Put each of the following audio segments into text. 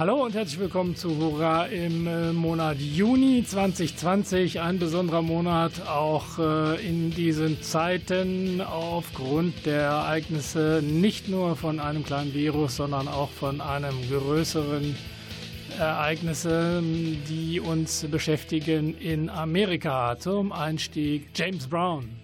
Hallo und herzlich willkommen zu Hurra im äh, Monat Juni 2020. Ein besonderer Monat auch äh, in diesen Zeiten aufgrund der Ereignisse nicht nur von einem kleinen Virus, sondern auch von einem größeren Ereignisse, die uns beschäftigen in Amerika. Zum Einstieg James Brown.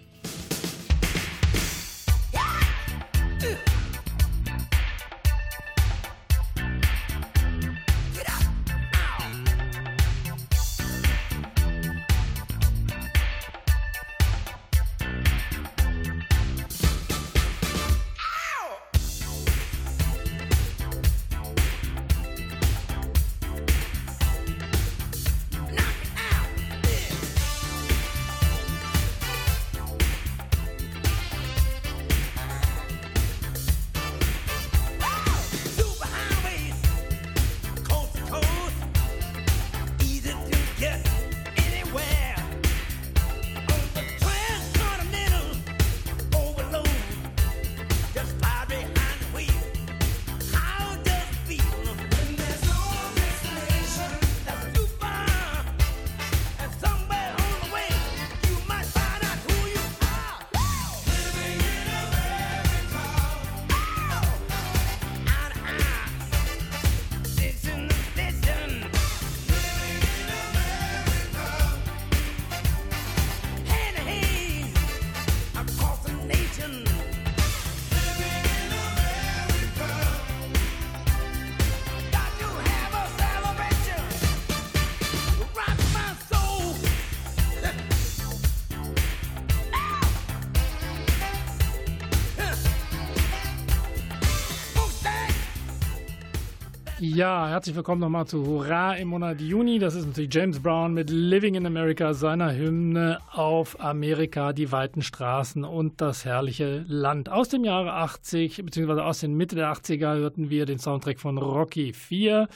Ja, herzlich willkommen nochmal zu Hurra im Monat Juni. Das ist natürlich James Brown mit Living in America, seiner Hymne auf Amerika, die weiten Straßen und das herrliche Land. Aus dem Jahre 80, beziehungsweise aus den Mitte der 80er hörten wir den Soundtrack von Rocky 4.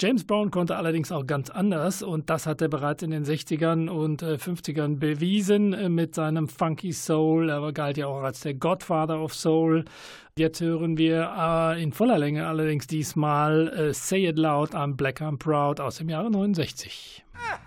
James Brown konnte allerdings auch ganz anders und das hat er bereits in den 60ern und 50ern äh, bewiesen äh, mit seinem Funky Soul. Er galt ja auch als der Godfather of Soul. Jetzt hören wir äh, in voller Länge allerdings diesmal Say It Loud, I'm Black, I'm Proud aus dem Jahre 69. Ah.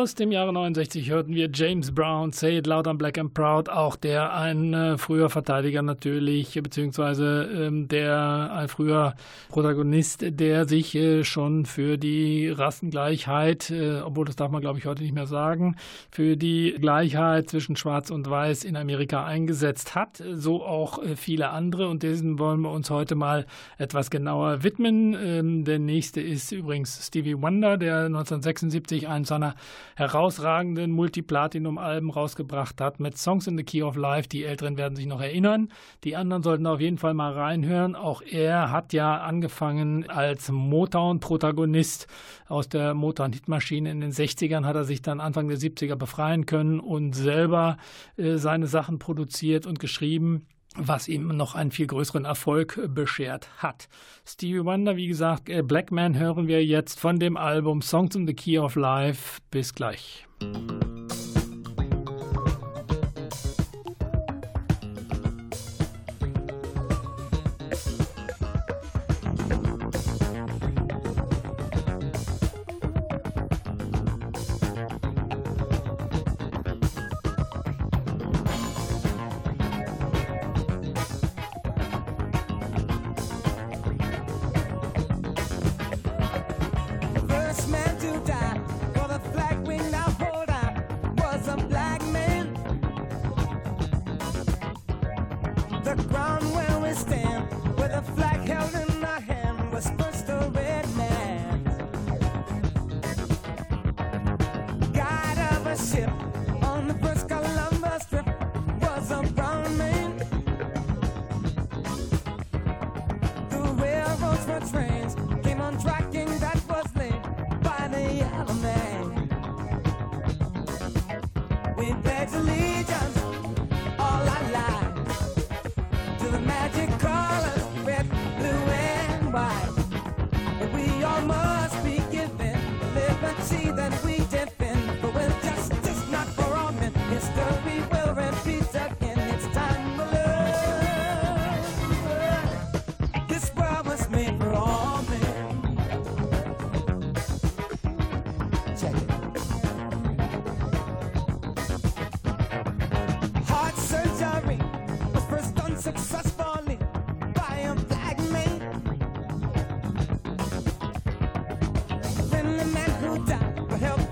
Aus dem Jahre 69 hörten wir James Brown, Say It Loud and Black and Proud, auch der ein äh, früher Verteidiger natürlich, beziehungsweise ähm, der ein früher Protagonist, der sich äh, schon für die Rassengleichheit, äh, obwohl das darf man glaube ich heute nicht mehr sagen, für die Gleichheit zwischen Schwarz und Weiß in Amerika eingesetzt hat, so auch äh, viele andere und diesen wollen wir uns heute mal etwas genauer widmen. Ähm, der nächste ist übrigens Stevie Wonder, der 1976 einen seiner herausragenden Multiplatinum-Alben rausgebracht hat mit Songs in the Key of Life. Die Älteren werden sich noch erinnern. Die anderen sollten auf jeden Fall mal reinhören. Auch er hat ja angefangen als Motown-Protagonist aus der Motown-Hitmaschine. In den 60ern hat er sich dann Anfang der 70er befreien können und selber äh, seine Sachen produziert und geschrieben was ihm noch einen viel größeren Erfolg beschert hat. Stevie Wonder, wie gesagt, äh, Black Man hören wir jetzt von dem Album Songs in the Key of Life. Bis gleich.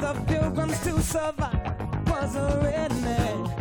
of pilgrims to survive was a redneck.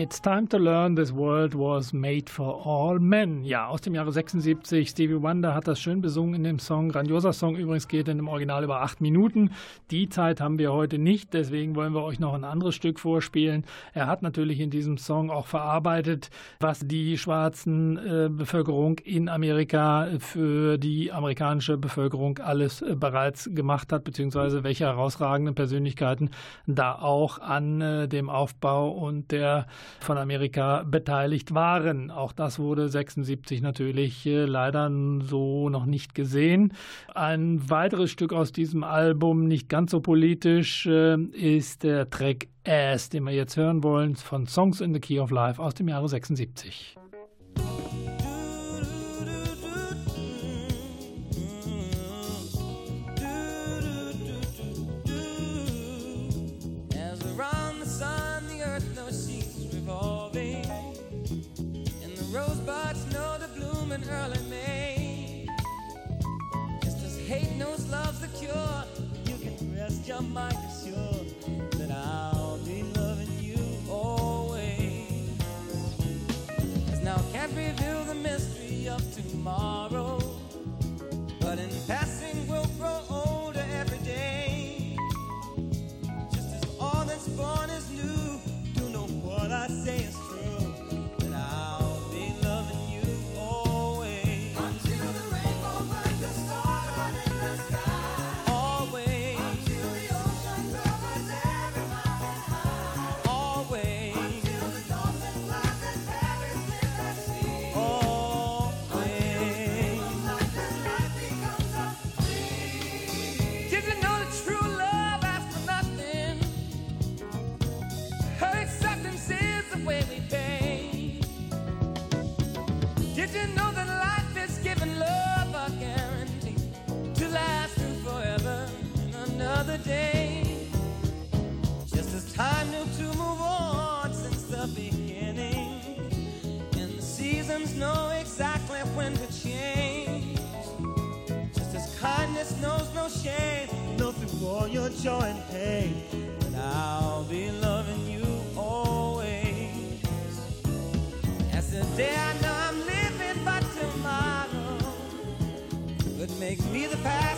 It's time to learn this world was made for all men. Ja, aus dem Jahre 76. Stevie Wonder hat das schön besungen in dem Song. Grandioser Song übrigens geht in dem Original über acht Minuten. Die Zeit haben wir heute nicht, deswegen wollen wir euch noch ein anderes Stück vorspielen. Er hat natürlich in diesem Song auch verarbeitet, was die schwarzen äh, Bevölkerung in Amerika für die amerikanische Bevölkerung alles äh, bereits gemacht hat, beziehungsweise welche herausragenden Persönlichkeiten da auch an äh, dem Aufbau und der von Amerika beteiligt waren. Auch das wurde 76 natürlich äh, leider so noch nicht gesehen. Ein weiteres Stück aus diesem Album, nicht ganz so politisch, äh, ist der Track Ass, den wir jetzt hören wollen, von Songs in the Key of Life aus dem Jahre 76. Your mind assured that I'll be loving you always. Cause now I can't reveal the mystery of tomorrow, day. Just as time knew to move on since the beginning. And the seasons know exactly when to change. Just as kindness knows no shame, nothing for your joy and pain. But I'll be loving you always. As the day I know I'm living, but tomorrow could make me the past.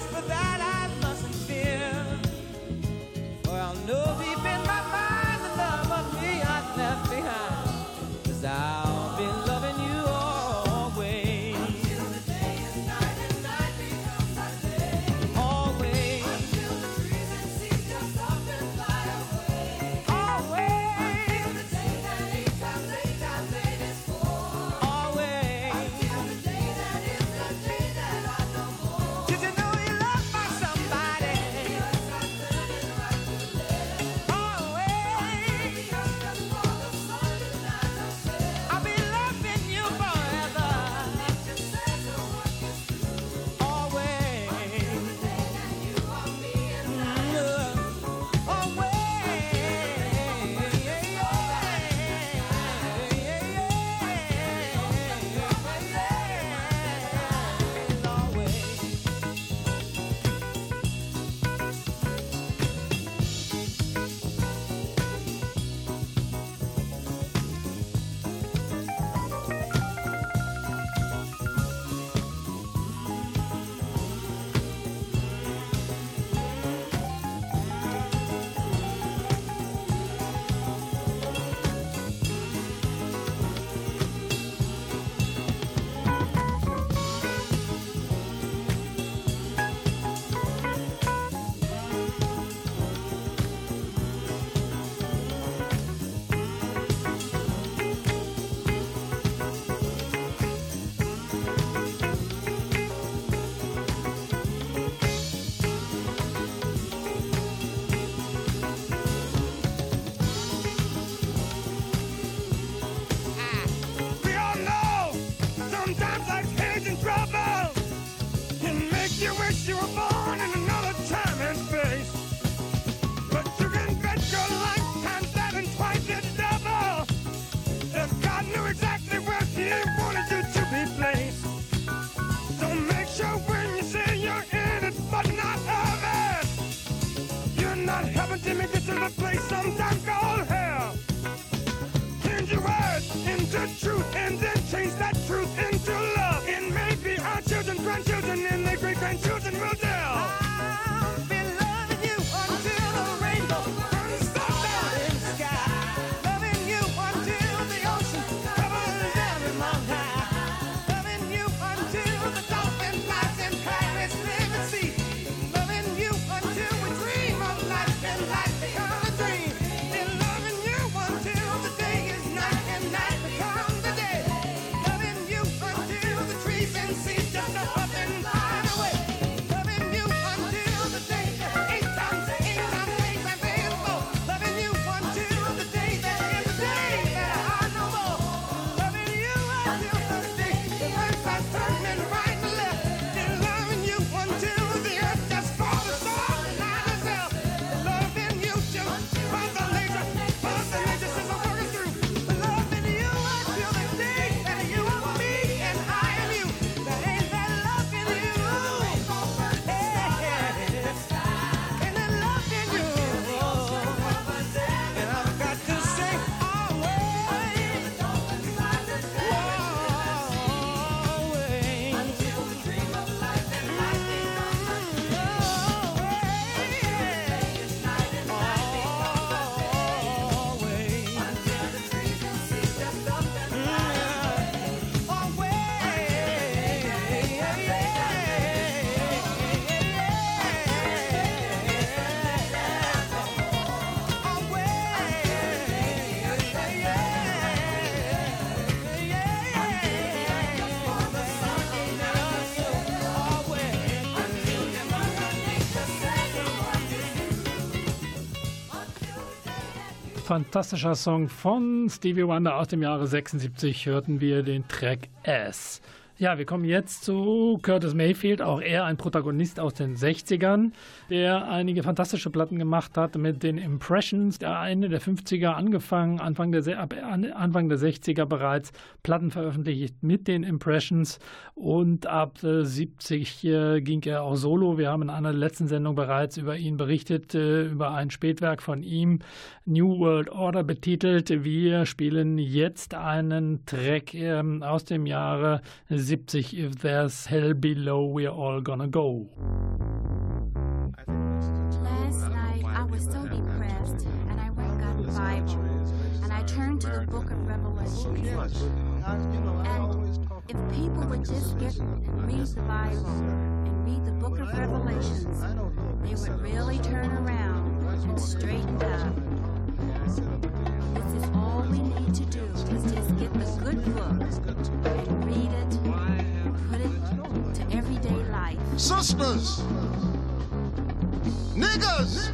grandchildren and their great grandchildren. Fantastischer Song von Stevie Wonder aus dem Jahre 76 hörten wir den Track S. Ja, wir kommen jetzt zu Curtis Mayfield, auch er ein Protagonist aus den 60ern, der einige fantastische Platten gemacht hat mit den Impressions, der Ende der 50er angefangen, Anfang der, Anfang der 60er bereits Platten veröffentlicht mit den Impressions und ab 70 äh, ging er auch solo. Wir haben in einer letzten Sendung bereits über ihn berichtet, äh, über ein Spätwerk von ihm, New World Order betitelt. Wir spielen jetzt einen Track ähm, aus dem Jahre 70, If There's Hell Below, We're All Gonna Go. Last night I was so depressed and I went got a Bible and I turned to the book of Revelation. And if people would just get read the Bible and read the book of Revelations, they would really turn around and straighten up. Niggas,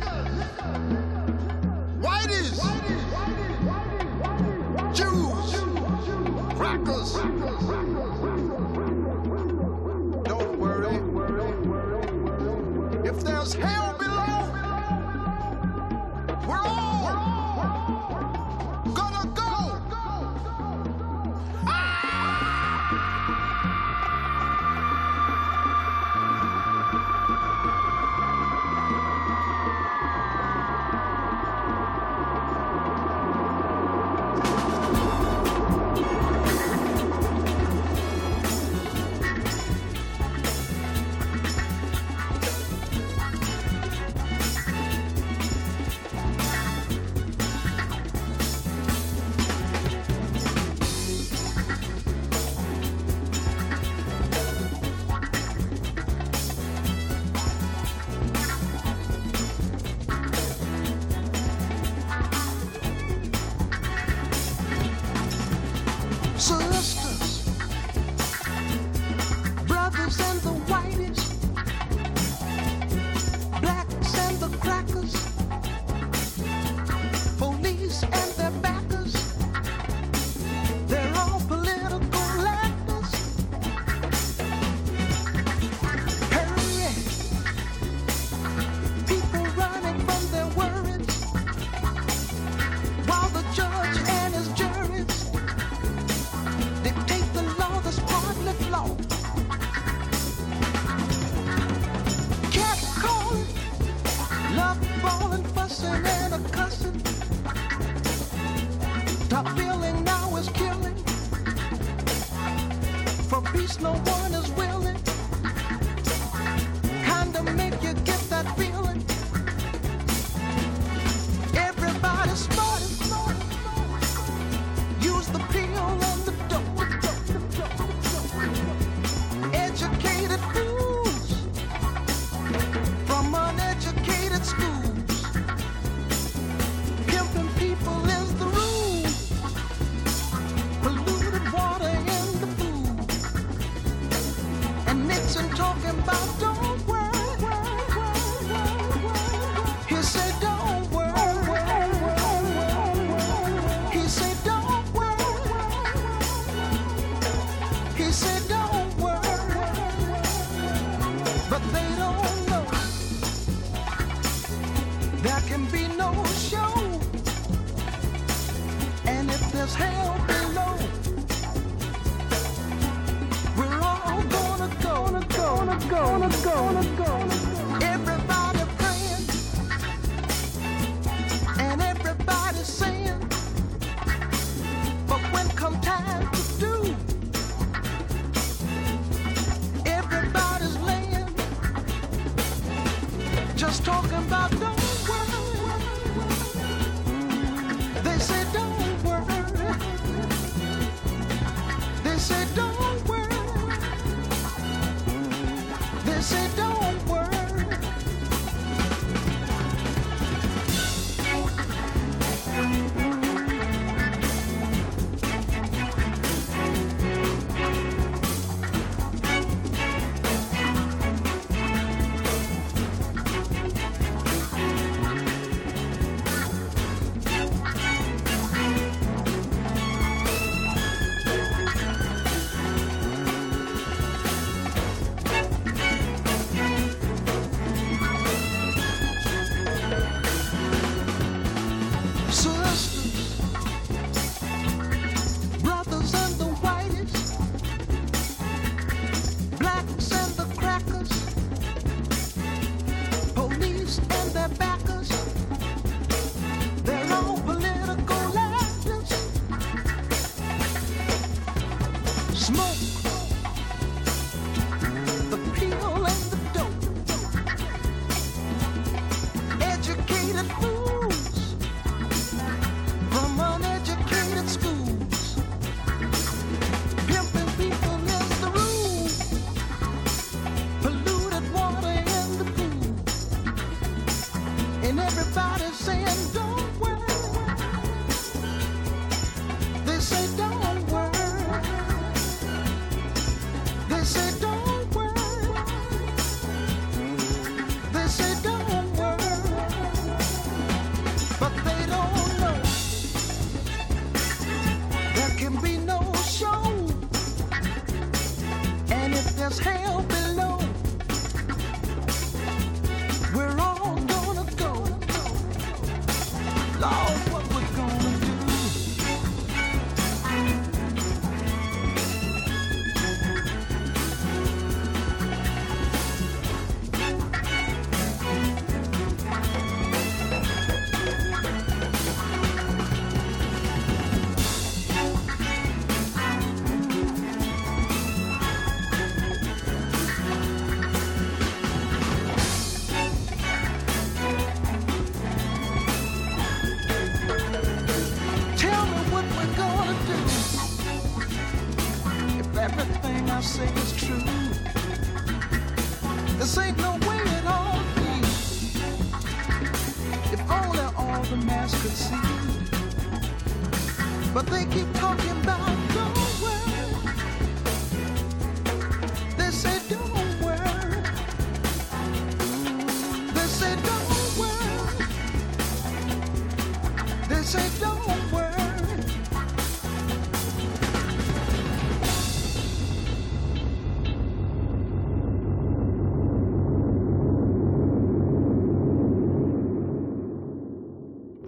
just talking about don't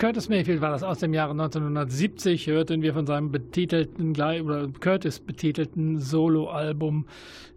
Curtis Mayfield war das aus dem Jahre 1970, hörten wir von seinem betitelten, oder Curtis betitelten Soloalbum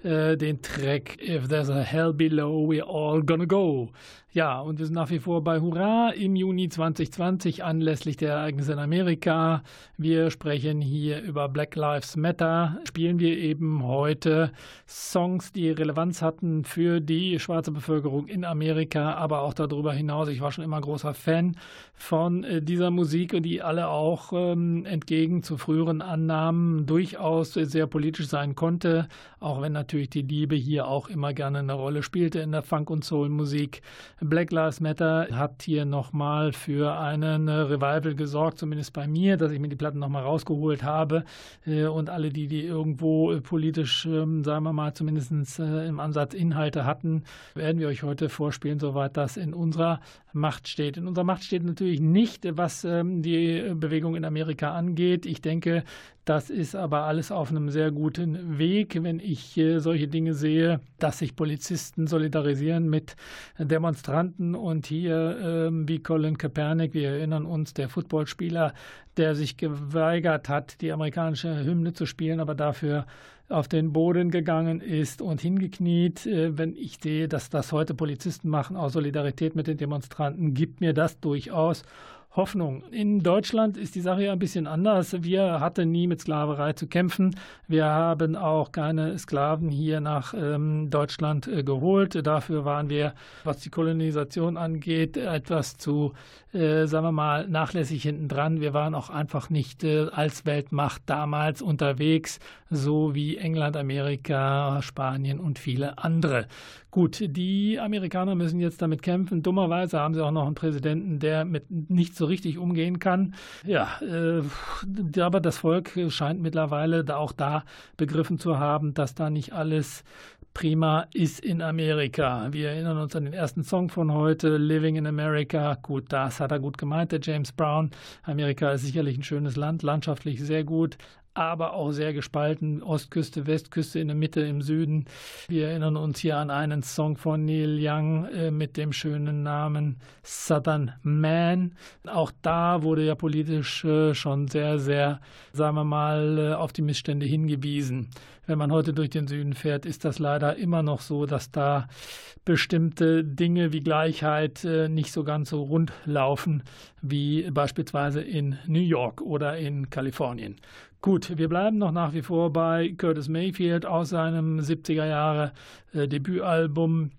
äh, den Track If There's a Hell Below, We're All Gonna Go. Ja, und wir sind nach wie vor bei Hurra im Juni 2020 anlässlich der Ereignisse in Amerika. Wir sprechen hier über Black Lives Matter. Spielen wir eben heute Songs, die Relevanz hatten für die schwarze Bevölkerung in Amerika, aber auch darüber hinaus. Ich war schon immer großer Fan von äh, dieser Musik und die alle auch ähm, entgegen zu früheren Annahmen durchaus sehr politisch sein konnte, auch wenn natürlich die Liebe hier auch immer gerne eine Rolle spielte in der Funk- und Soul-Musik. Black Lives Matter hat hier nochmal für einen äh, Revival gesorgt, zumindest bei mir, dass ich mir die Platten nochmal rausgeholt habe äh, und alle, die die irgendwo äh, politisch, ähm, sagen wir mal, zumindest im Ansatz Inhalte hatten, werden wir euch heute vorspielen, soweit das in unserer Macht steht. In unserer Macht steht natürlich nicht, was ähm, die Bewegung in Amerika angeht. Ich denke, das ist aber alles auf einem sehr guten Weg, wenn ich äh, solche Dinge sehe, dass sich Polizisten solidarisieren mit Demonstranten und hier ähm, wie Colin Kaepernick, wir erinnern uns, der Footballspieler, der sich geweigert hat, die amerikanische Hymne zu spielen, aber dafür auf den Boden gegangen ist und hingekniet. Äh, Wenn ich sehe, dass das heute Polizisten machen, aus Solidarität mit den Demonstranten, gibt mir das durchaus Hoffnung. In Deutschland ist die Sache ja ein bisschen anders. Wir hatten nie mit Sklaverei zu kämpfen. Wir haben auch keine Sklaven hier nach ähm, Deutschland äh, geholt. Dafür waren wir, was die Kolonisation angeht, etwas zu, äh, sagen wir mal, nachlässig hinten dran. Wir waren auch einfach nicht äh, als Weltmacht damals unterwegs, so wie England, Amerika, Spanien und viele andere. Gut, die Amerikaner müssen jetzt damit kämpfen. Dummerweise haben sie auch noch einen Präsidenten, der mit nicht so richtig umgehen kann. Ja, äh, aber das Volk scheint mittlerweile da auch da begriffen zu haben, dass da nicht alles prima ist in Amerika. Wir erinnern uns an den ersten Song von heute, Living in America. Gut, das hat er gut gemeint, der James Brown. Amerika ist sicherlich ein schönes Land, landschaftlich sehr gut, aber auch sehr gespalten. Ostküste, Westküste in der Mitte, im Süden. Wir erinnern uns hier an einen Song von Neil Young äh, mit dem schönen Namen Southern Man. Auch da wurde ja politisch äh, schon sehr, sehr, sagen wir mal, äh, auf die Missstände hingewiesen. Wenn man heute durch den Süden fährt, ist das leider immer noch so, dass da bestimmte Dinge wie Gleichheit äh, nicht so ganz so rund laufen wie beispielsweise in New York oder in Kalifornien. Gut, wir bleiben noch nach wie vor bei Curtis Mayfield aus seinem 70er Jahre äh, Debütalbum.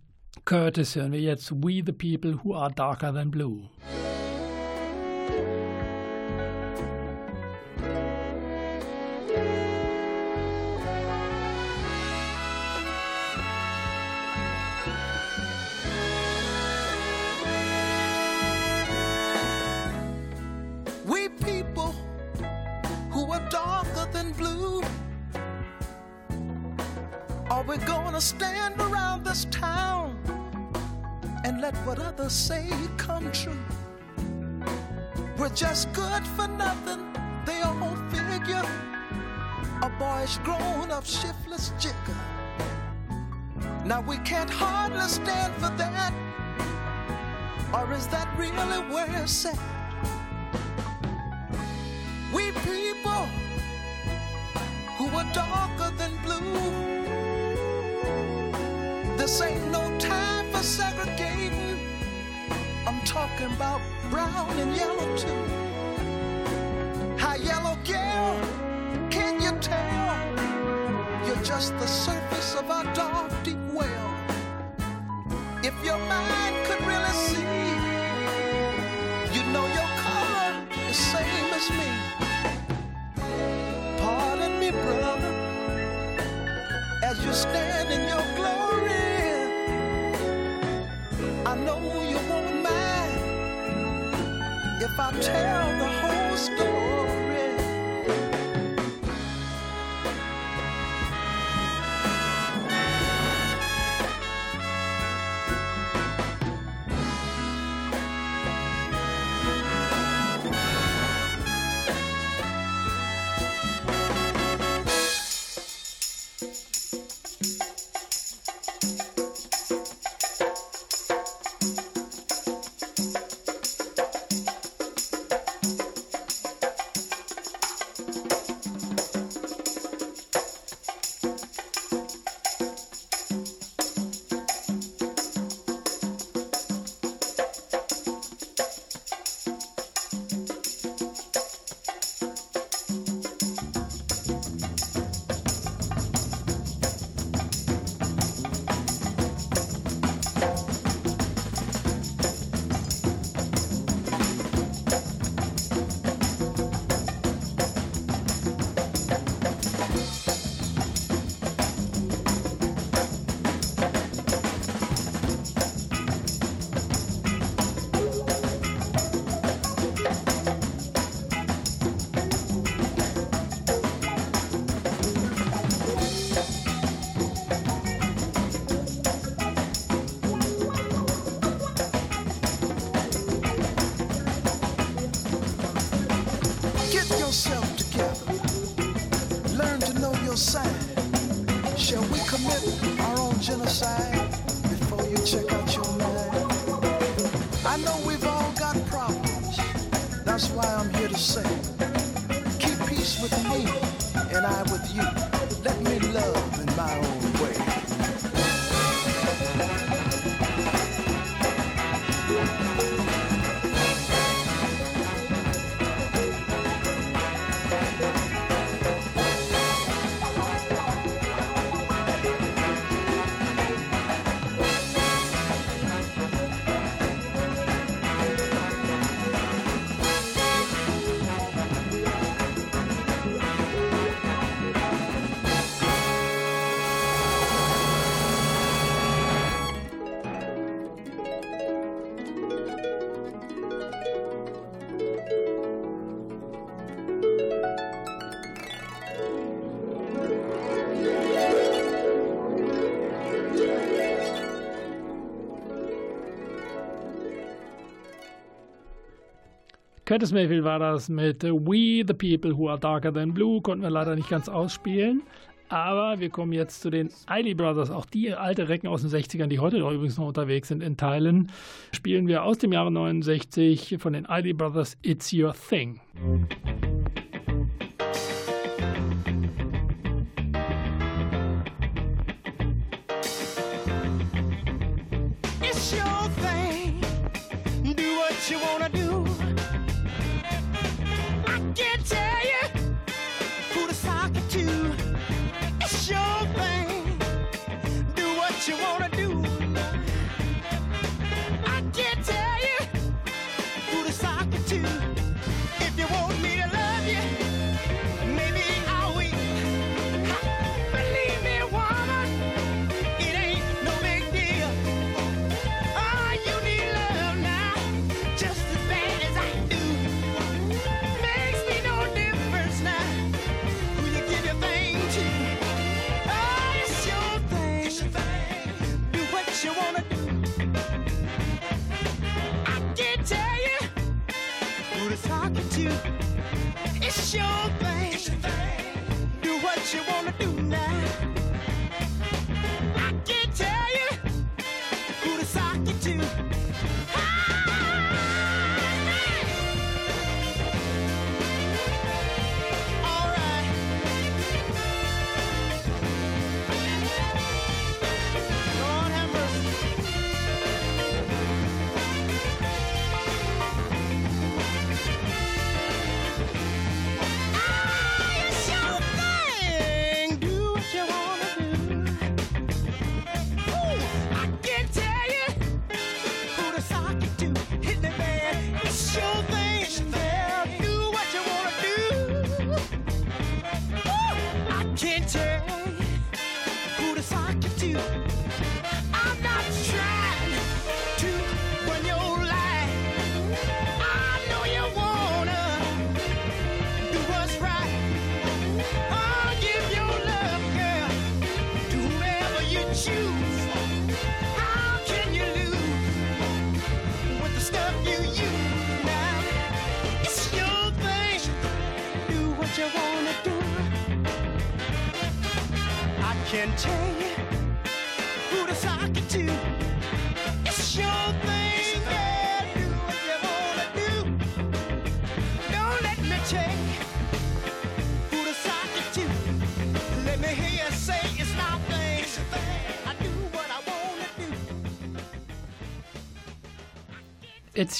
Curtis hören wir jetzt We the People Who Are Darker Than Blue. Are we gonna stand around this town and let what others say come true? We're just good for nothing, they all figure. A boyish grown up shiftless jigger. Now we can't hardly stand for that. Or is that really where it's at? This ain't no time for segregating. I'm talking about brown and yellow too. Hi, yellow girl, can you tell? You're just the surface of a dark, deep well. If your mind tell the Curtis Mayfield war das mit We the People Who Are Darker Than Blue. Konnten wir leider nicht ganz ausspielen. Aber wir kommen jetzt zu den Eiley Brothers. Auch die alte Recken aus den 60ern, die heute noch übrigens noch unterwegs sind in Teilen, spielen wir aus dem Jahre 69 von den Eiley Brothers It's Your Thing. Your thing. Do what you wanna do now.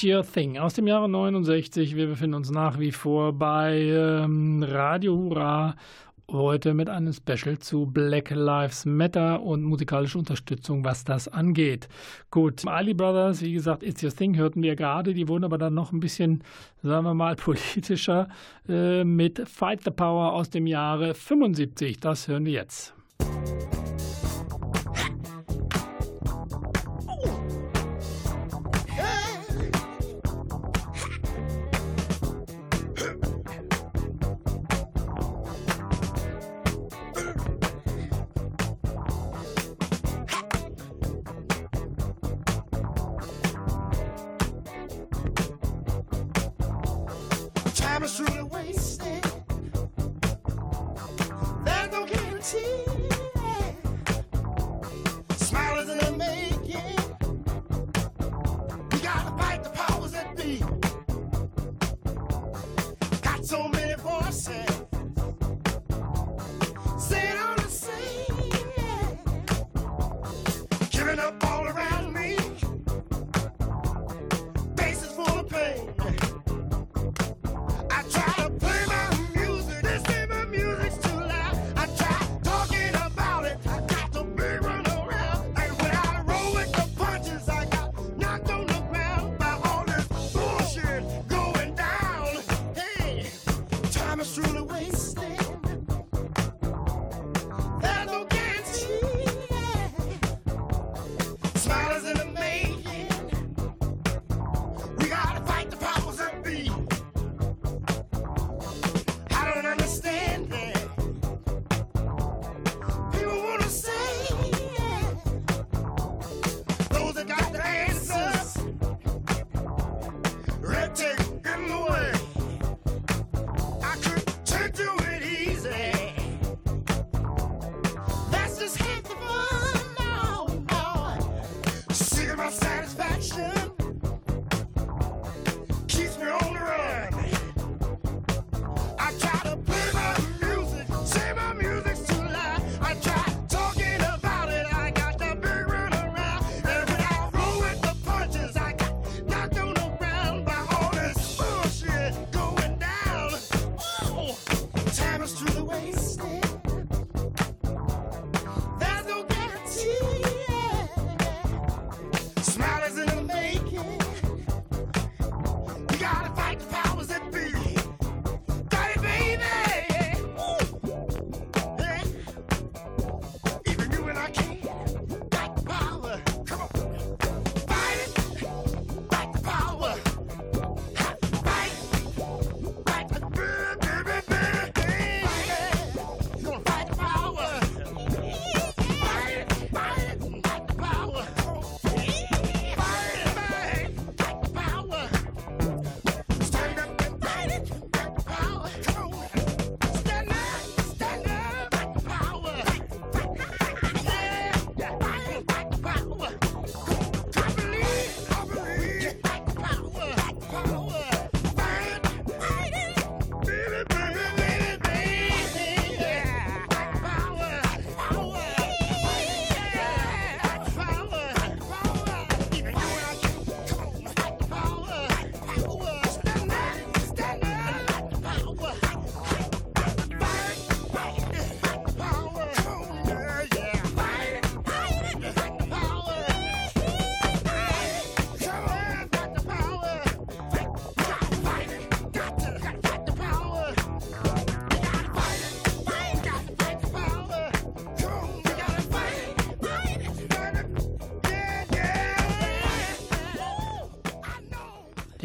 Your Thing aus dem Jahre 69. Wir befinden uns nach wie vor bei ähm, Radio Hurra. Heute mit einem Special zu Black Lives Matter und musikalische Unterstützung, was das angeht. Gut, Ali Brothers, wie gesagt, It's Your Thing hörten wir gerade. Die wurden aber dann noch ein bisschen, sagen wir mal, politischer äh, mit Fight the Power aus dem Jahre 75. Das hören wir jetzt. Musik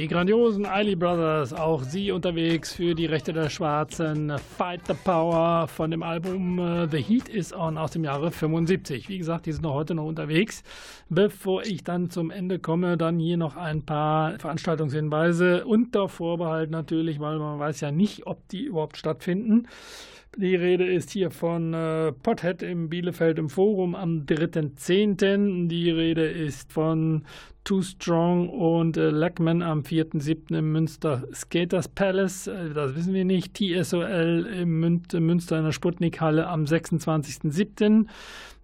die grandiosen Eiley Brothers, auch sie unterwegs für die Rechte der Schwarzen. Fight the Power von dem Album äh, The Heat is On aus dem Jahre 75. Wie gesagt, die sind noch heute noch unterwegs. Bevor ich dann zum Ende komme, dann hier noch ein paar Veranstaltungshinweise unter Vorbehalt natürlich, weil man weiß ja nicht, ob die überhaupt stattfinden. Die Rede ist hier von äh, Pothead im Bielefeld im Forum am 3.10. Die Rede ist von Too Strong und äh, Lackman am 4.7. im Münster Skaters Palace. Äh, das wissen wir nicht. TSOL im Münster in der Sputnik-Halle am 26.7.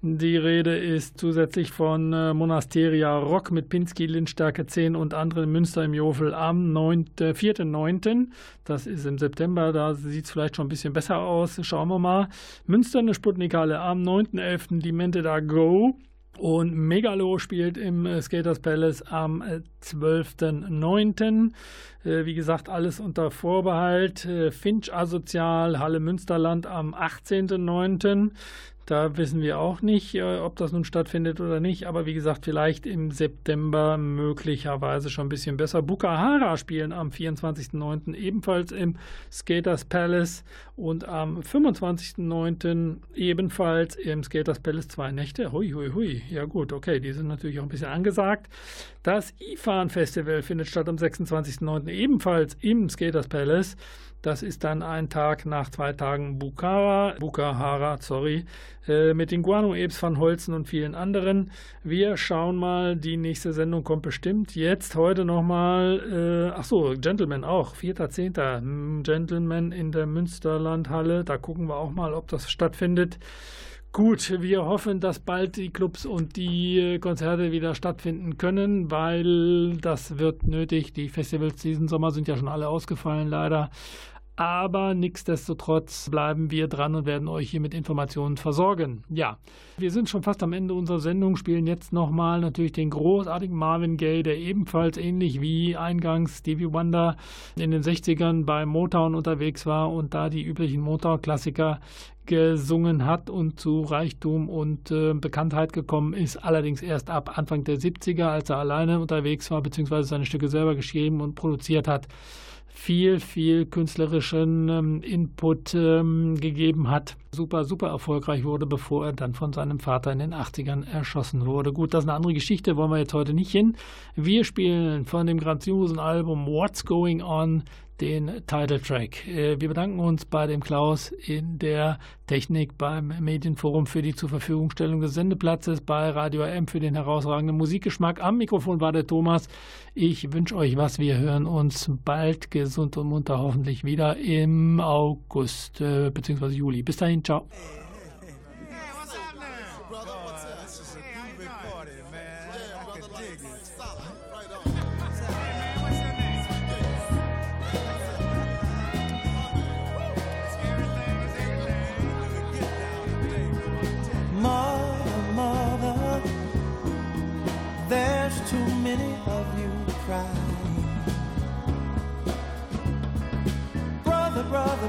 Die Rede ist zusätzlich von äh, Monasteria Rock mit Pinsky, Lindstärke 10 und anderen Münster im Jofel am 4.9. Das ist im September, da sieht es vielleicht schon ein bisschen besser aus. Schauen wir mal. Münster in der Sputnikhalle am 9.11. die Mente da Go. Und Megalo spielt im äh, Skaters Palace am 12.09. Äh, äh, wie gesagt, alles unter Vorbehalt. Finch Asozial, Halle Münsterland am 18.09. Da wissen wir auch nicht, äh, ob das nun stattfindet oder nicht. Aber wie gesagt, vielleicht im September möglicherweise schon ein bisschen besser. Bukahara spielen am 24.09. ebenfalls im Skaters Palace und am 25.09. ebenfalls im Skaters Palace zwei Nächte. Hui, hui, hui. Ja gut, okay, die sind natürlich auch ein bisschen angesagt. Das IFAN Festival findet statt am 26.09. ebenfalls im Skaters Palace. Das ist dann ein Tag nach zwei Tagen Bukhara, Bukhara, sorry, äh, mit den Guano-Ebs van Holzen und vielen anderen. Wir schauen mal, die nächste Sendung kommt bestimmt. Jetzt heute nochmal, äh, ach so, Gentleman auch, 4.10. Hm, Gentleman in der Münsterlandhalle. Da gucken wir auch mal, ob das stattfindet. Gut, wir hoffen, dass bald die Clubs und die äh, Konzerte wieder stattfinden können, weil das wird nötig. Die Festivals diesen Sommer sind ja schon alle ausgefallen, leider. Aber nichtsdestotrotz bleiben wir dran und werden euch hier mit Informationen versorgen. Ja, wir sind schon fast am Ende unserer Sendung, spielen jetzt nochmal natürlich den großartigen Marvin Gaye, der ebenfalls ähnlich wie eingangs Stevie Wonder in den 60ern bei Motown unterwegs war und da die üblichen Motown-Klassiker gesungen hat und zu Reichtum und äh, Bekanntheit gekommen ist, allerdings erst ab Anfang der 70er, als er alleine unterwegs war, beziehungsweise seine Stücke selber geschrieben und produziert hat viel, viel künstlerischen ähm, Input ähm, gegeben hat. Super, super erfolgreich wurde, bevor er dann von seinem Vater in den 80ern erschossen wurde. Gut, das ist eine andere Geschichte, wollen wir jetzt heute nicht hin. Wir spielen von dem grandiosen Album What's Going On den Titeltrack. Äh, wir bedanken uns bei dem Klaus in der Technik beim Medienforum für die zur Verfügungstellung des Sendeplatzes, bei Radio M für den herausragenden Musikgeschmack. Am Mikrofon war der Thomas. Ich wünsche euch was. Wir hören uns bald gesund und munter hoffentlich wieder im August äh, bzw. Juli. Bis dahin, ciao.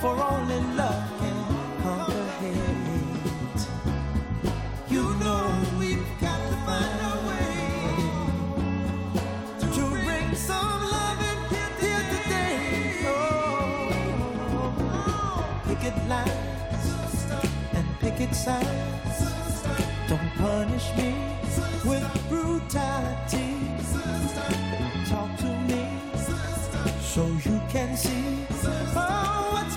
for only love can conquer hate. You know we've got to find a way to bring some love loving here today. Oh, picket lines and picket signs. Don't punish me with brutality. Talk to me so you can see oh, what's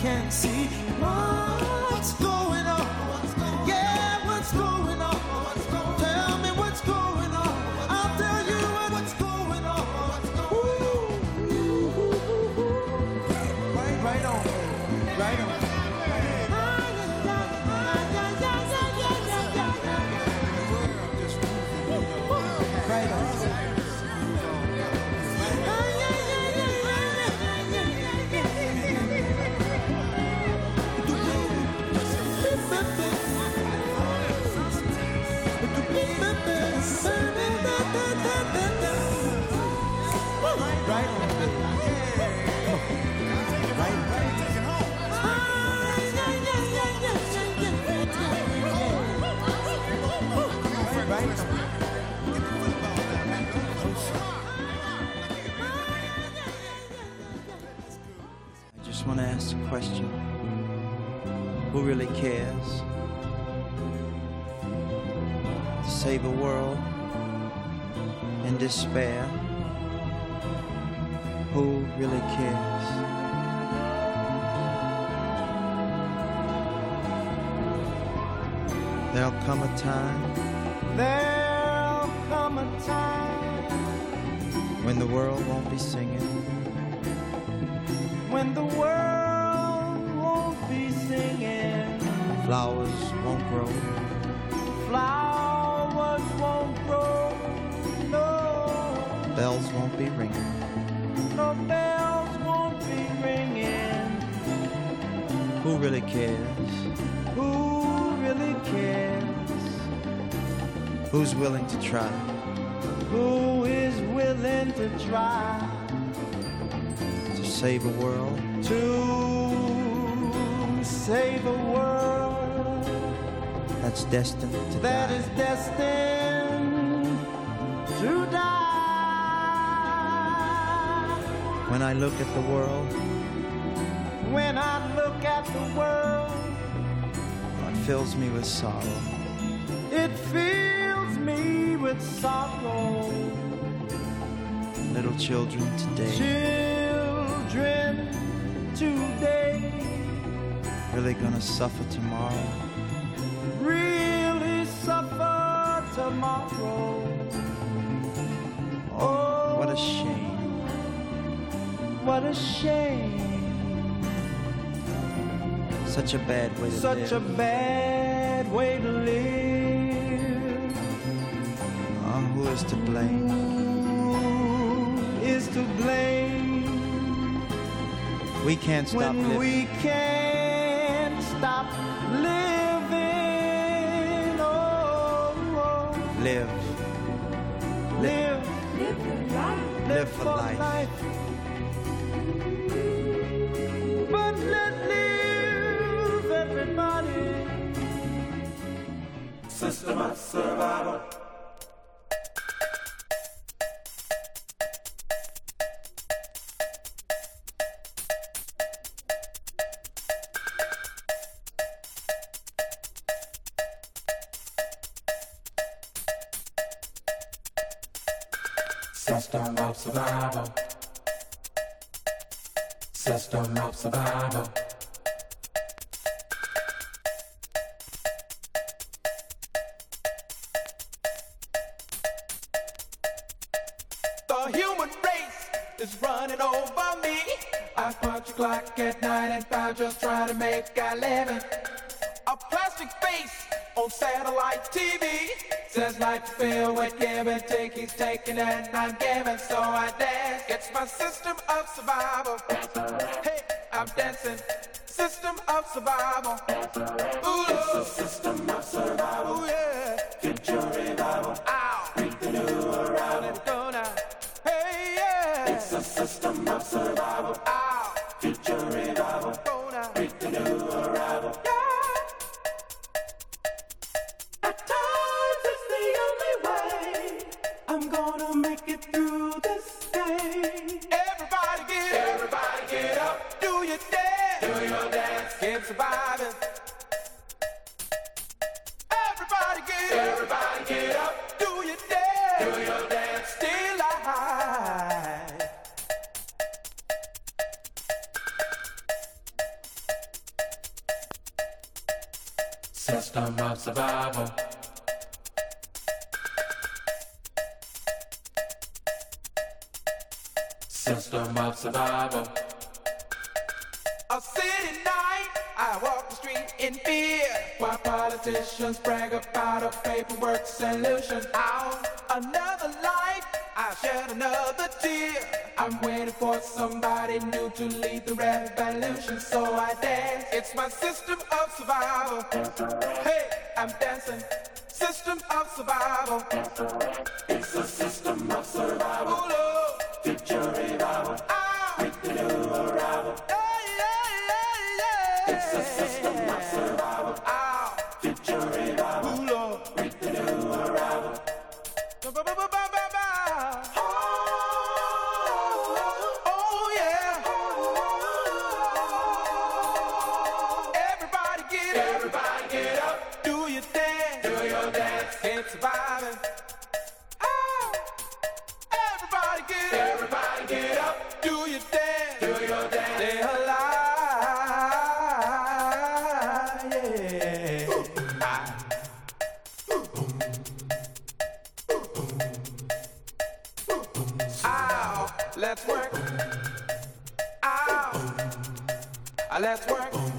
You can see what's going on. There'll come a time There'll come a time when the world won't be singing, when the world won't be singing. flowers won't grow, Flowers won't grow. No, bells won't be ringing. no bells won't be ringing. Who really cares? Who Who's willing to try? Who is willing to try to save a world to save a world that's destined to that die. is destined to die? When I look at the world, When I look at the world, it fills me with sorrow. it me with sorrow. Little children today Children today really gonna suffer tomorrow. really suffer tomorrow. Oh, What a shame. What a shame. Such a bad way to Such a bad way to live. Is to blame? Who is to blame We can't stop when living. we can't stop living? Oh, oh. live. live, Live for life. But let live everybody. System of survival. System of survival. System of survival. The human race is running over me. I punch a clock at night and I'm just trying to make a living. A plastic face on satellite TV says life is filled with give and take. He's taking and I'm giving, so I dance. It's my system of survival. Hey, I'm dancing. System of survival. Ooh, it's a system of survival. Ooh, yeah. politicians brag about a paperwork solution. Out another life, I shed another tear. I'm waiting for somebody new to lead the revolution, so I dance. It's my system of survival. Hey, I'm dancing. System of survival. It's a system of survival. Ooh, no. Future revival. Ah. With the new arrival. Yeah, yeah, yeah, yeah. It's a system. that's work.